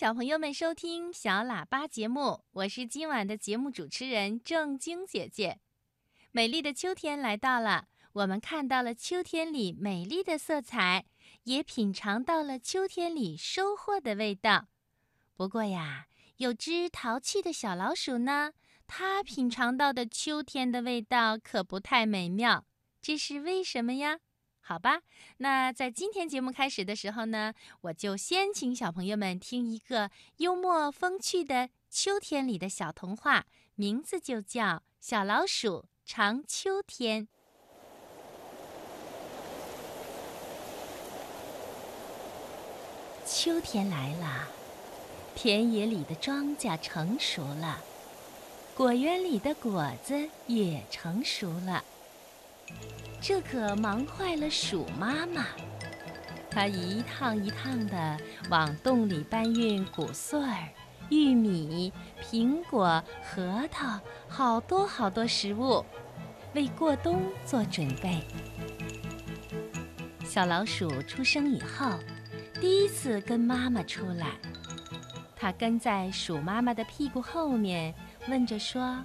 小朋友们收听小喇叭节目，我是今晚的节目主持人郑晶姐姐。美丽的秋天来到了，我们看到了秋天里美丽的色彩，也品尝到了秋天里收获的味道。不过呀，有只淘气的小老鼠呢，它品尝到的秋天的味道可不太美妙，这是为什么呀？好吧，那在今天节目开始的时候呢，我就先请小朋友们听一个幽默风趣的秋天里的小童话，名字就叫《小老鼠尝秋天》。秋天来了，田野里的庄稼成熟了，果园里的果子也成熟了。这可忙坏了鼠妈妈，它一趟一趟地往洞里搬运谷穗儿、玉米、苹果、核桃，好多好多食物，为过冬做准备。小老鼠出生以后，第一次跟妈妈出来，它跟在鼠妈妈的屁股后面，问着说：“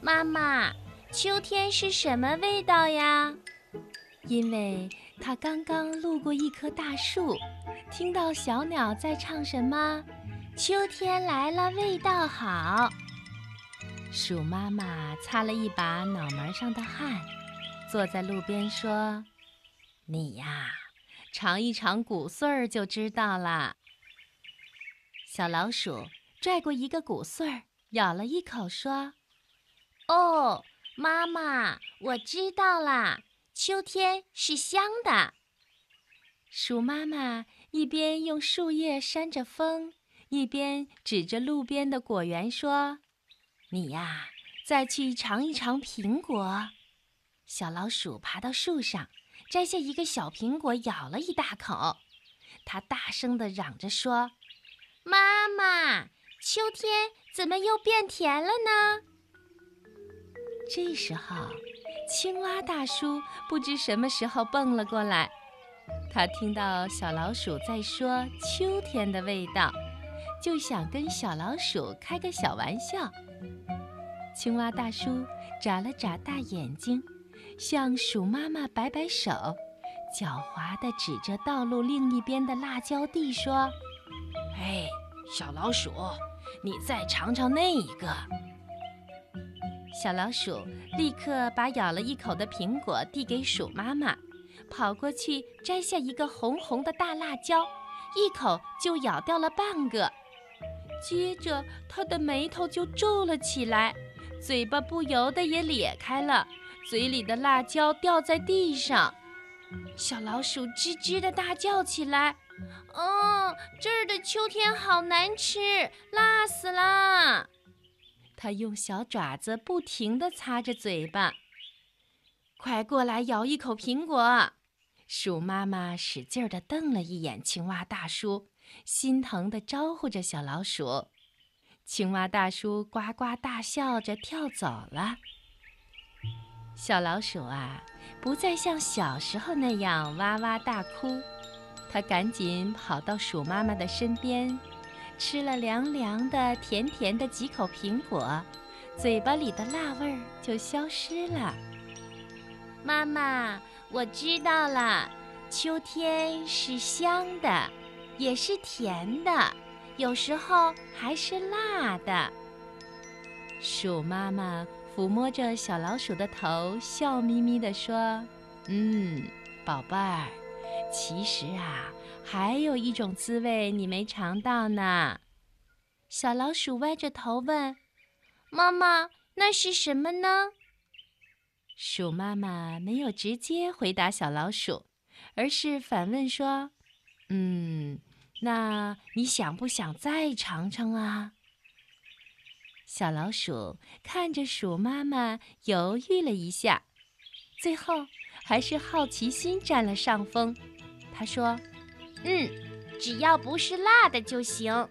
妈妈。”秋天是什么味道呀？因为它刚刚路过一棵大树，听到小鸟在唱什么“秋天来了，味道好”。鼠妈妈擦了一把脑门上的汗，坐在路边说：“你呀，尝一尝谷穗儿就知道了。”小老鼠拽过一个谷穗儿，咬了一口，说：“哦。”妈妈，我知道啦，秋天是香的。鼠妈妈一边用树叶扇着风，一边指着路边的果园说：“你呀，再去尝一尝苹果。”小老鼠爬到树上，摘下一个小苹果，咬了一大口。它大声地嚷着说：“妈妈，秋天怎么又变甜了呢？”这时候，青蛙大叔不知什么时候蹦了过来。他听到小老鼠在说秋天的味道，就想跟小老鼠开个小玩笑。青蛙大叔眨了眨大眼睛，向鼠妈妈摆摆手，狡猾地指着道路另一边的辣椒地说：“哎，小老鼠，你再尝尝那一个。”小老鼠立刻把咬了一口的苹果递给鼠妈妈，跑过去摘下一个红红的大辣椒，一口就咬掉了半个。接着，它的眉头就皱了起来，嘴巴不由得也咧开了，嘴里的辣椒掉在地上。小老鼠吱吱地大叫起来：“哦，这儿的秋天好难吃，辣死了！”他用小爪子不停地擦着嘴巴。快过来咬一口苹果！鼠妈妈使劲儿地瞪了一眼青蛙大叔，心疼地招呼着小老鼠。青蛙大叔呱呱大笑着跳走了。小老鼠啊，不再像小时候那样哇哇大哭，它赶紧跑到鼠妈妈的身边。吃了凉凉的、甜甜的几口苹果，嘴巴里的辣味儿就消失了。妈妈，我知道了，秋天是香的，也是甜的，有时候还是辣的。鼠妈妈抚摸着小老鼠的头，笑眯眯地说：“嗯，宝贝儿，其实啊。”还有一种滋味你没尝到呢，小老鼠歪着头问：“妈妈，那是什么呢？”鼠妈妈没有直接回答小老鼠，而是反问说：“嗯，那你想不想再尝尝啊？”小老鼠看着鼠妈妈，犹豫了一下，最后还是好奇心占了上风。他说。嗯，只要不是辣的就行。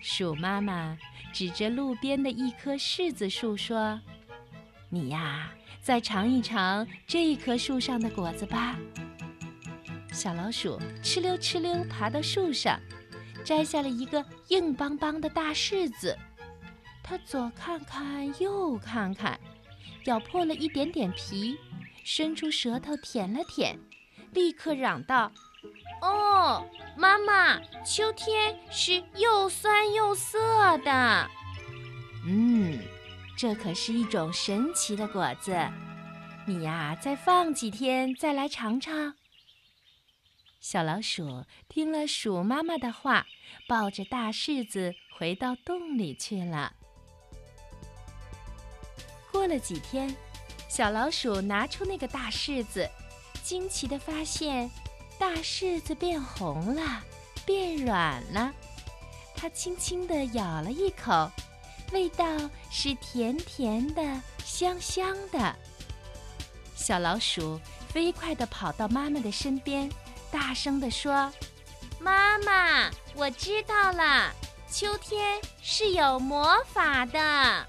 鼠妈妈指着路边的一棵柿子树说：“你呀，再尝一尝这棵树上的果子吧。”小老鼠哧溜哧溜爬到树上，摘下了一个硬邦邦的大柿子。它左看看，右看看，咬破了一点点皮，伸出舌头舔了舔，立刻嚷道：“哦，妈妈，秋天是又酸又涩的。嗯，这可是一种神奇的果子。你呀，再放几天再来尝尝。”小老鼠听了鼠妈妈的话，抱着大柿子回到洞里去了。过了几天，小老鼠拿出那个大柿子，惊奇地发现，大柿子变红了，变软了。它轻轻地咬了一口，味道是甜甜的、香香的。小老鼠飞快地跑到妈妈的身边。大声地说：“妈妈，我知道了，秋天是有魔法的。”